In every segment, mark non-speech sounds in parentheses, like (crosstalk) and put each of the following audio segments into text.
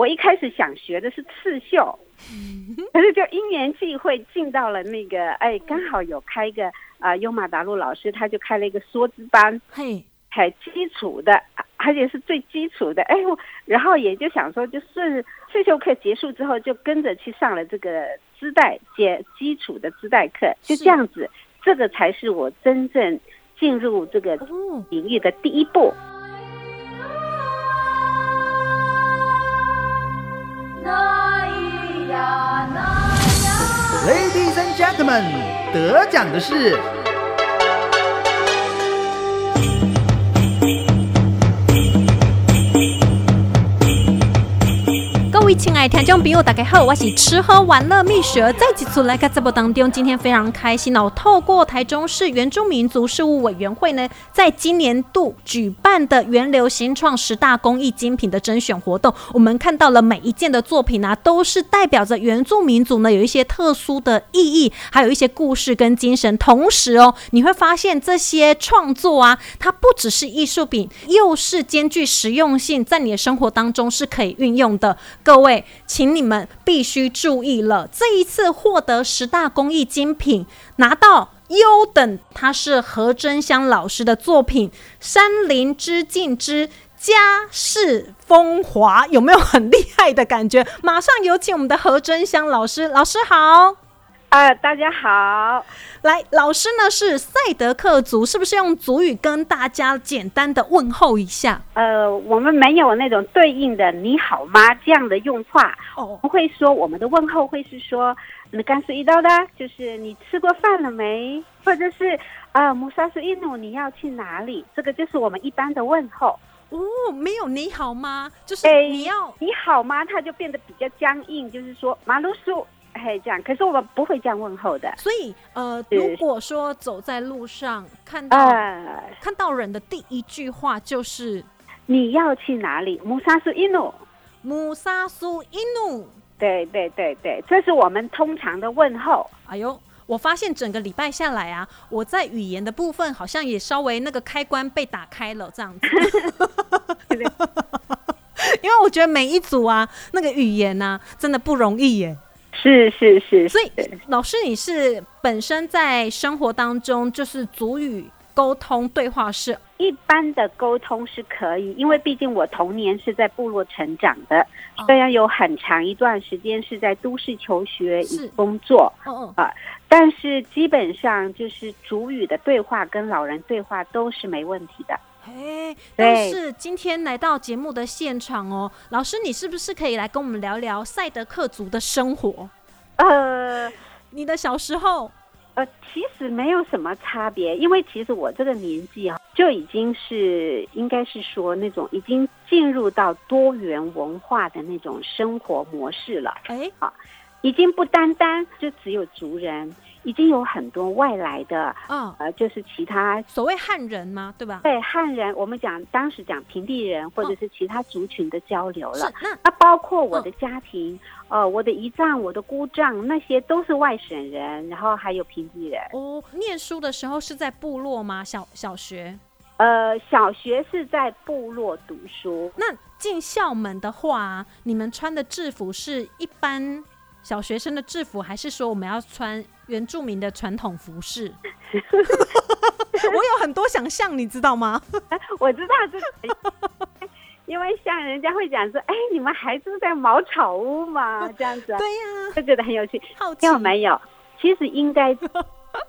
我一开始想学的是刺绣，可是就因缘际会进到了那个，哎，刚好有开一个啊，优马达路老师他就开了一个梭子班，嘿，很基础的，而且是最基础的，哎我，然后也就想说，就是刺绣课结束之后，就跟着去上了这个织带接基础的织带课，就这样子，这个才是我真正进入这个领域的第一步。们得奖的是。亲爱的听众朋友，大家好，我是吃喝玩乐蜜雪，在一次来个直播当中，今天非常开心哦！透过台中市原住民族事务委员会呢，在今年度举办的源流新创十大工艺精品的甄选活动，我们看到了每一件的作品啊，都是代表着原住民族呢有一些特殊的意义，还有一些故事跟精神。同时哦，你会发现这些创作啊，它不只是艺术品，又是兼具实用性，在你的生活当中是可以运用的。各各位，请你们必须注意了。这一次获得十大工艺精品，拿到优等，它是何真香老师的作品《山林之境之家世风华》，有没有很厉害的感觉？马上有请我们的何真香老师，老师好。啊，大家好！来，老师呢是赛德克族，是不是用族语跟大家简单的问候一下？呃，我们没有那种对应的“你好吗”这样的用法，哦，不会说我们的问候会是说“那甘肃一刀的”，就是你吃过饭了没？或者是啊，穆萨斯伊努，你要去哪里？这个就是我们一般的问候。哦，没有“你好吗”，就是你要“你好吗”，它就变得比较僵硬，就是说马鲁苏。嘿，这样，可是我们不会这样问候的。所以，呃，如果说走在路上看到看到人的第一句话就是“你要去哪里？”穆沙苏伊努，穆沙苏伊努。对对对对，这是我们通常的问候。哎呦，我发现整个礼拜下来啊，我在语言的部分好像也稍微那个开关被打开了，这样子。(laughs) (laughs) 因为我觉得每一组啊，那个语言呢，真的不容易耶。是是是，所以老师，你是本身在生活当中就是足语沟通对话是一般的沟通是可以，因为毕竟我童年是在部落成长的，虽然有很长一段时间是在都市求学与工作，嗯。啊，但是基本上就是主语的对话跟老人对话都是没问题的。哎，但是今天来到节目的现场哦，老师，你是不是可以来跟我们聊聊赛德克族的生活？呃，你的小时候，呃，其实没有什么差别，因为其实我这个年纪啊，就已经是应该是说那种已经进入到多元文化的那种生活模式了。哎，好，已经不单单就只有族人。已经有很多外来的，嗯，呃，就是其他所谓汉人吗？对吧？对，汉人，我们讲当时讲平地人或者是其他族群的交流了。那那包括我的家庭，呃，我的姨丈、我的姑丈，那些都是外省人，然后还有平地人。哦，念书的时候是在部落吗？小小学？呃，小学是在部落读书。那进校门的话，你们穿的制服是一般小学生的制服，还是说我们要穿？原住民的传统服饰，(laughs) 我有很多想象，你知道吗？(laughs) 我知道这，因为像人家会讲说，哎，你们还住在茅草屋吗？(laughs) 这样子，对呀，就觉得很有趣。好奇没有？其实应该，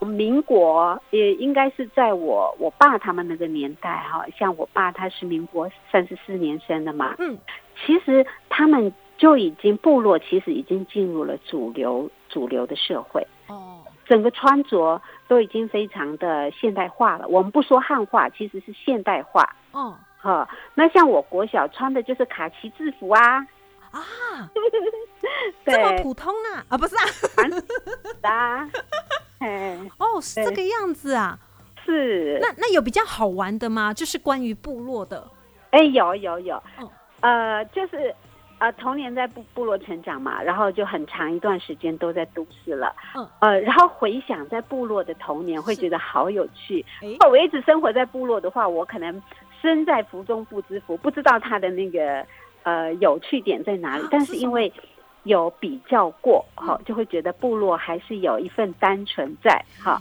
民国也应该是在我我爸他们那个年代哈，像我爸他是民国三十四年生的嘛，嗯，其实他们就已经部落，其实已经进入了主流主流的社会。哦，整个穿着都已经非常的现代化了。我们不说汉化，其实是现代化。哦，哈，那像我国小穿的就是卡其制服啊，啊，(laughs) 这么普通啊？啊，不是啊，啊，(laughs) 哎，哦，是这个样子啊，是。那那有比较好玩的吗？就是关于部落的？哎，有有有，呃，就是。啊，童年在部部落成长嘛，然后就很长一段时间都在都市了。嗯，呃，然后回想在部落的童年，会觉得好有趣。哦，我一直生活在部落的话，我可能身在福中不知福，不知道它的那个呃有趣点在哪里，但是因为有比较过，哈，就会觉得部落还是有一份单纯在，(laughs) 哈。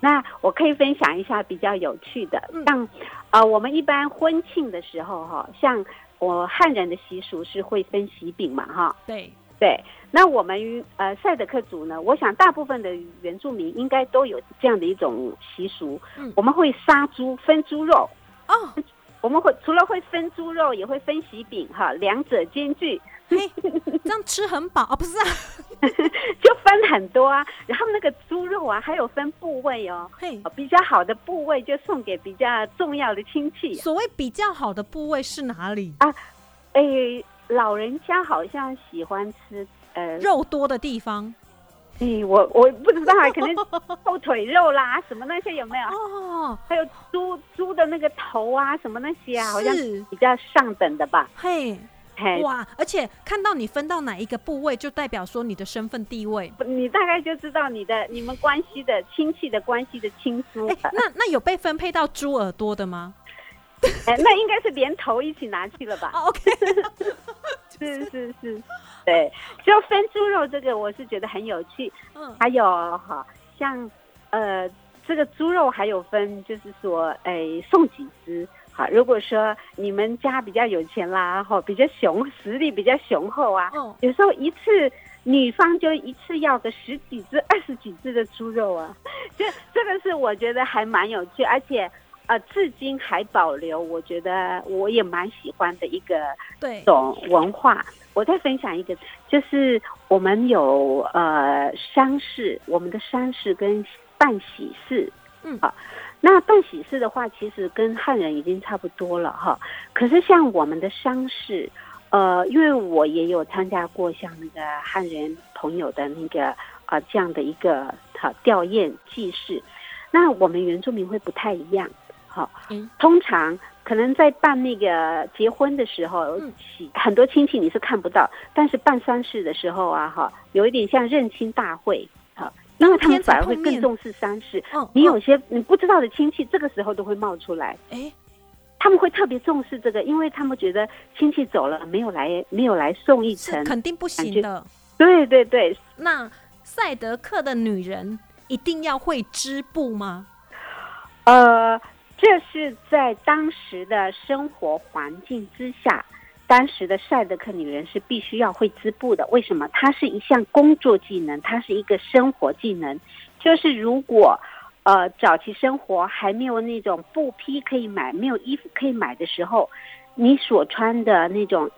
那我可以分享一下比较有趣的，像啊，我们一般婚庆的时候，哈，像我汉人的习俗是会分喜饼嘛，哈，对。对。那我们呃赛德克族呢，我想大部分的原住民应该都有这样的一种习俗，我们会杀猪分猪肉。哦，我们会除了会分猪肉，也会分喜饼哈，两者兼具，这样吃很饱啊，不是啊，(laughs) 就分很多啊，然后那个猪肉啊还有分部位哦，嘿，比较好的部位就送给比较重要的亲戚。所谓比较好的部位是哪里啊？诶，老人家好像喜欢吃。呃，肉多的地方，哎，我我不知道，可能后腿肉啦，什么那些有没有？哦，还有猪猪的那个头啊，什么那些啊，好像比较上等的吧？嘿，哇！而且看到你分到哪一个部位，就代表说你的身份地位，你大概就知道你的你们关系的亲戚的关系的亲疏。那那有被分配到猪耳朵的吗？(laughs) 哎，那应该是连头一起拿去了吧？OK，(laughs) 是是是。对，就分猪肉这个，我是觉得很有趣。嗯，还有哈，像呃，这个猪肉还有分，就是说，哎，送几只？好，如果说你们家比较有钱啦，哈，比较雄，实力比较雄厚啊，有时候一次女方就一次要个十几只、(laughs) 二十几只的猪肉啊，(laughs) 这这个是我觉得还蛮有趣，而且。呃，至今还保留，我觉得我也蛮喜欢的一个对种文化。我再分享一个，就是我们有呃丧事，我们的丧事跟办喜事，嗯，好，那办喜事的话，其实跟汉人已经差不多了哈。可是像我们的丧事，呃，因为我也有参加过像那个汉人朋友的那个啊这样的一个好吊唁祭祀，那我们原住民会不太一样。好，通常可能在办那个结婚的时候，很多亲戚你是看不到，但是办丧事的时候啊，哈，有一点像认亲大会，好，因为他们反而会更重视丧事。你有些你不知道的亲戚，这个时候都会冒出来。哎，他们会特别重视这个，因为他们觉得亲戚走了没有来，没有来送一程，肯定不行的。对对对，那赛德克的女人一定要会织布吗？呃。这是在当时的生活环境之下，当时的赛德克女人是必须要会织布的。为什么？它是一项工作技能，它是一个生活技能。就是如果，呃，早期生活还没有那种布匹可以买，没有衣服可以买的时候，你所穿的那种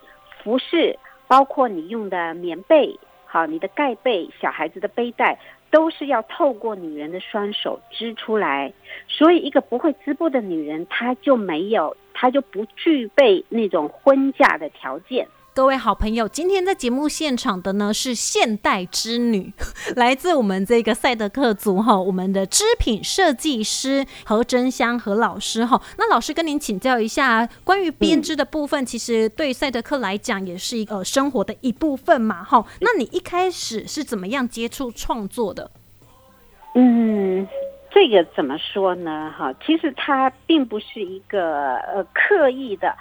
服饰，包括你用的棉被，好，你的盖被，小孩子的背带。都是要透过女人的双手织出来，所以一个不会织布的女人，她就没有，她就不具备那种婚嫁的条件。各位好朋友，今天在节目现场的呢是现代织女，(laughs) 来自我们这个赛德克族哈，我们的织品设计师何真香何老师哈。那老师跟您请教一下，关于编织的部分，其实对赛德克来讲也是一个生活的一部分嘛哈。那你一开始是怎么样接触创作的？嗯，这个怎么说呢？哈，其实它并不是一个呃刻意的。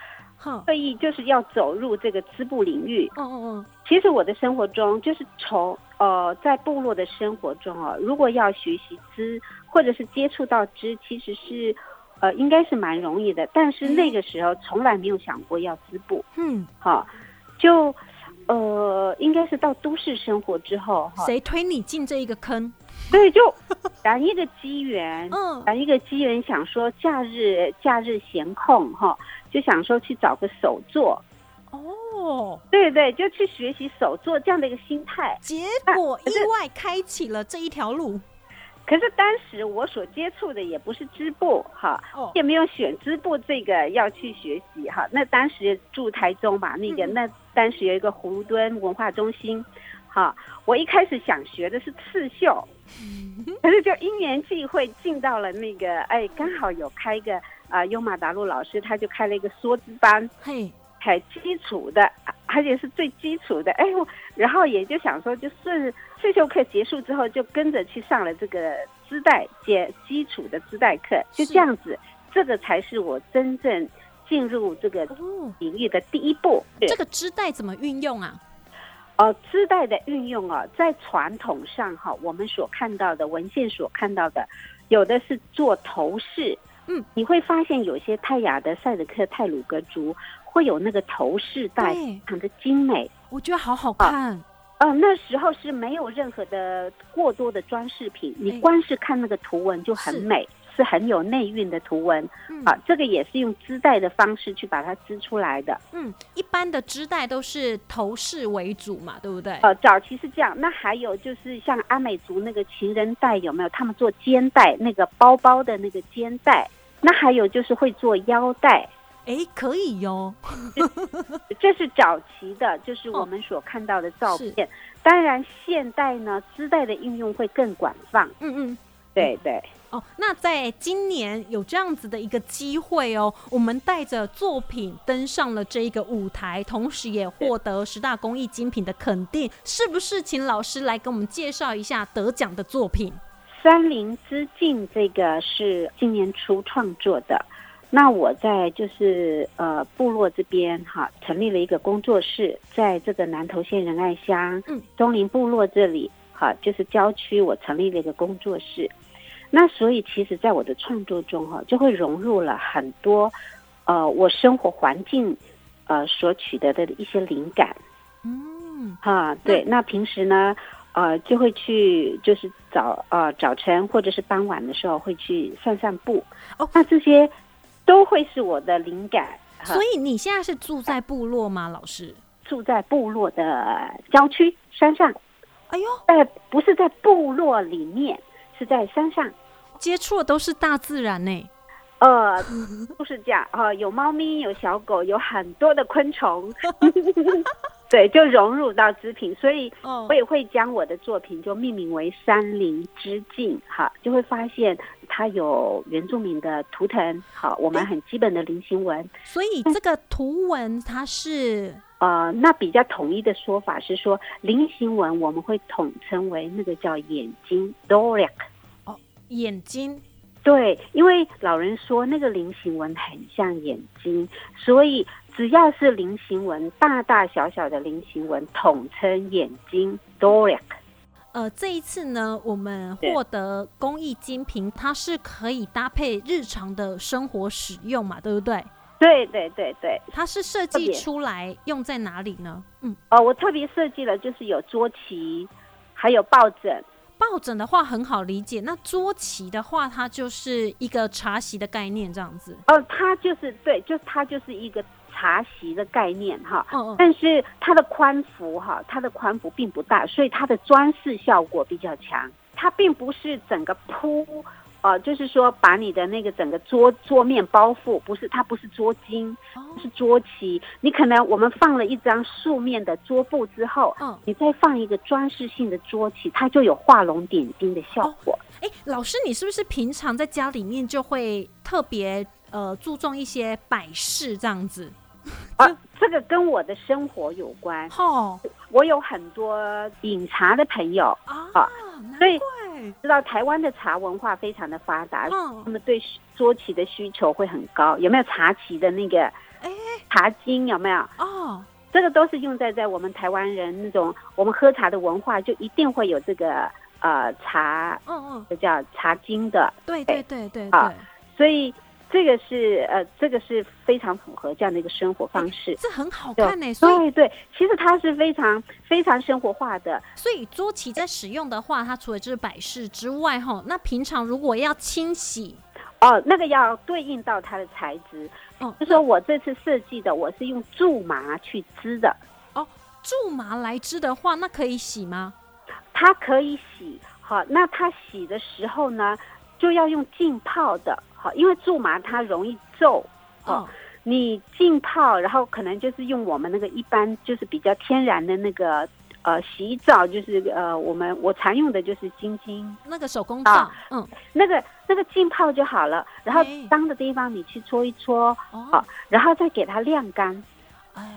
刻意就是要走入这个织布领域。嗯嗯嗯。其实我的生活中，就是从呃在部落的生活中啊，如果要学习织或者是接触到织，其实是呃应该是蛮容易的。但是那个时候从来没有想过要织布。嗯。好，就呃应该是到都市生活之后，谁推你进这一个坑？对，就咱一个机缘，嗯，等一个机缘，想说假日假日闲空哈。就想说去找个手作，哦，对对，就去学习手作这样的一个心态，结果意外开启了这一条路。可是当时我所接触的也不是织布哈，也没有选织布这个要去学习哈。那当时住台中嘛，那个那当时有一个葫芦墩文化中心，哈，我一开始想学的是刺绣，可是就因缘际会进到了那个，哎，刚好有开一个。啊，优马达路老师他就开了一个梭织班，嘿，很基础的，而且是最基础的。哎呦，然后也就想说，就是刺绣课结束之后，就跟着去上了这个织带接基础的织带课，就这样子，这个才是我真正进入这个领域的第一步。这个织带怎么运用啊？呃，织带的运用啊，在传统上哈，我们所看到的文献所看到的，有的是做头饰。嗯，你会发现有些泰雅的赛德克泰鲁格族会有那个头饰带，非常的精美，我觉得好好看。呃，那时候是没有任何的过多的装饰品，你光是看那个图文就很美。是很有内蕴的图文，啊，这个也是用织带的方式去把它织出来的。嗯，一般的织带都是头饰为主嘛，对不对？呃，早期是这样。那还有就是像阿美族那个情人带有没有？他们做肩带，那个包包的那个肩带。那还有就是会做腰带，哎，可以哟。这是早期的，就是我们所看到的照片。当然，现代呢，织带的应用会更广泛。嗯嗯，对对。哦，那在今年有这样子的一个机会哦，我们带着作品登上了这一个舞台，同时也获得十大公益精品的肯定，是不是？请老师来给我们介绍一下得奖的作品。山林之境这个是今年初创作的，那我在就是呃部落这边哈，成立了一个工作室，在这个南投县仁爱乡嗯东林部落这里哈，就是郊区，我成立了一个工作室。那所以，其实，在我的创作中，哈，就会融入了很多，呃，我生活环境，呃，所取得的一些灵感。嗯，哈，对。那平时呢，呃，就会去，就是早，呃，早晨或者是傍晚的时候，会去散散步。哦，那这些都会是我的灵感。所以你现在是住在部落吗，老师？住在部落的郊区山上。哎呦，在不是在部落里面，是在山上。接触的都是大自然呢，呃，(laughs) 都是这样啊，有猫咪，有小狗，有很多的昆虫，(laughs) 对，就融入到织品，所以我也会将我的作品就命名为“山林之境”哈，就会发现它有原住民的图腾，好，我们很基本的菱形纹，所以这个图文它是 (laughs) 呃，那比较统一的说法是说菱形纹我们会统称为那个叫眼睛 （doric）。眼睛，对，因为老人说那个菱形纹很像眼睛，所以只要是菱形纹，大大小小的菱形纹，统称眼睛 Doric。呃，这一次呢，我们获得公益精品，它是可以搭配日常的生活使用嘛，对不对？对对对对，它是设计出来用在哪里呢？嗯，哦，我特别设计了，就是有桌旗，还有抱枕。抱枕的话很好理解，那桌旗的话，它就是一个茶席的概念，这样子。哦，它就是对，就它就是一个茶席的概念哈。嗯嗯。但是它的宽幅哈，它的宽幅并不大，所以它的装饰效果比较强。它并不是整个铺。哦，就是说把你的那个整个桌桌面包覆，不是它不是桌巾，是桌旗。你可能我们放了一张素面的桌布之后，嗯，你再放一个装饰性的桌旗，它就有画龙点睛的效果。哎，老师，你是不是平常在家里面就会特别呃注重一些摆饰这样子？(laughs) 啊，这个跟我的生活有关。哦，我有很多饮茶的朋友啊，所以。知道台湾的茶文化非常的发达，他们对桌旗的需求会很高。有没有茶旗的那个？哎，茶巾有没有？哦，这个都是用在在我们台湾人那种我们喝茶的文化，就一定会有这个呃茶，嗯嗯，就叫茶巾的。对对对对对，所以。这个是呃，这个是非常符合这样的一个生活方式，这很好看呢。对对，其实它是非常非常生活化的。所以桌旗在使用的话，它除了就是摆饰之外，哈，那平常如果要清洗，哦，那个要对应到它的材质。哦，就说我这次设计的，我是用苎麻去织的。哦，苎麻来织的话，那可以洗吗？它可以洗。好，那它洗的时候呢，就要用浸泡的。好，因为苎麻它容易皱，哦，你浸泡，然后可能就是用我们那个一般就是比较天然的那个呃洗澡，就是呃我们我常用的就是晶晶。那个手工皂，嗯，那个那个浸泡就好了，然后脏的地方你去搓一搓，哦，然后再给它晾干，哎，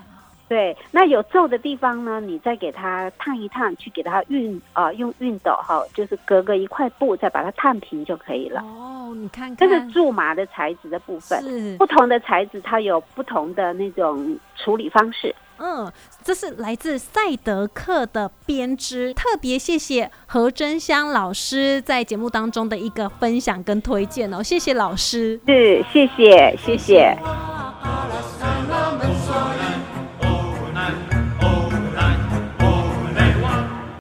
对，那有皱的地方呢，你再给它烫一烫，去给它熨啊，用熨斗哈，就是隔个一块布，再把它烫平就可以了。哦，你看看，这是苎麻的材质的部分，是不同的材质它有不同的那种处理方式。嗯，这是来自赛德克的编织，特别谢谢何真香老师在节目当中的一个分享跟推荐哦，谢谢老师，是，谢谢，谢谢。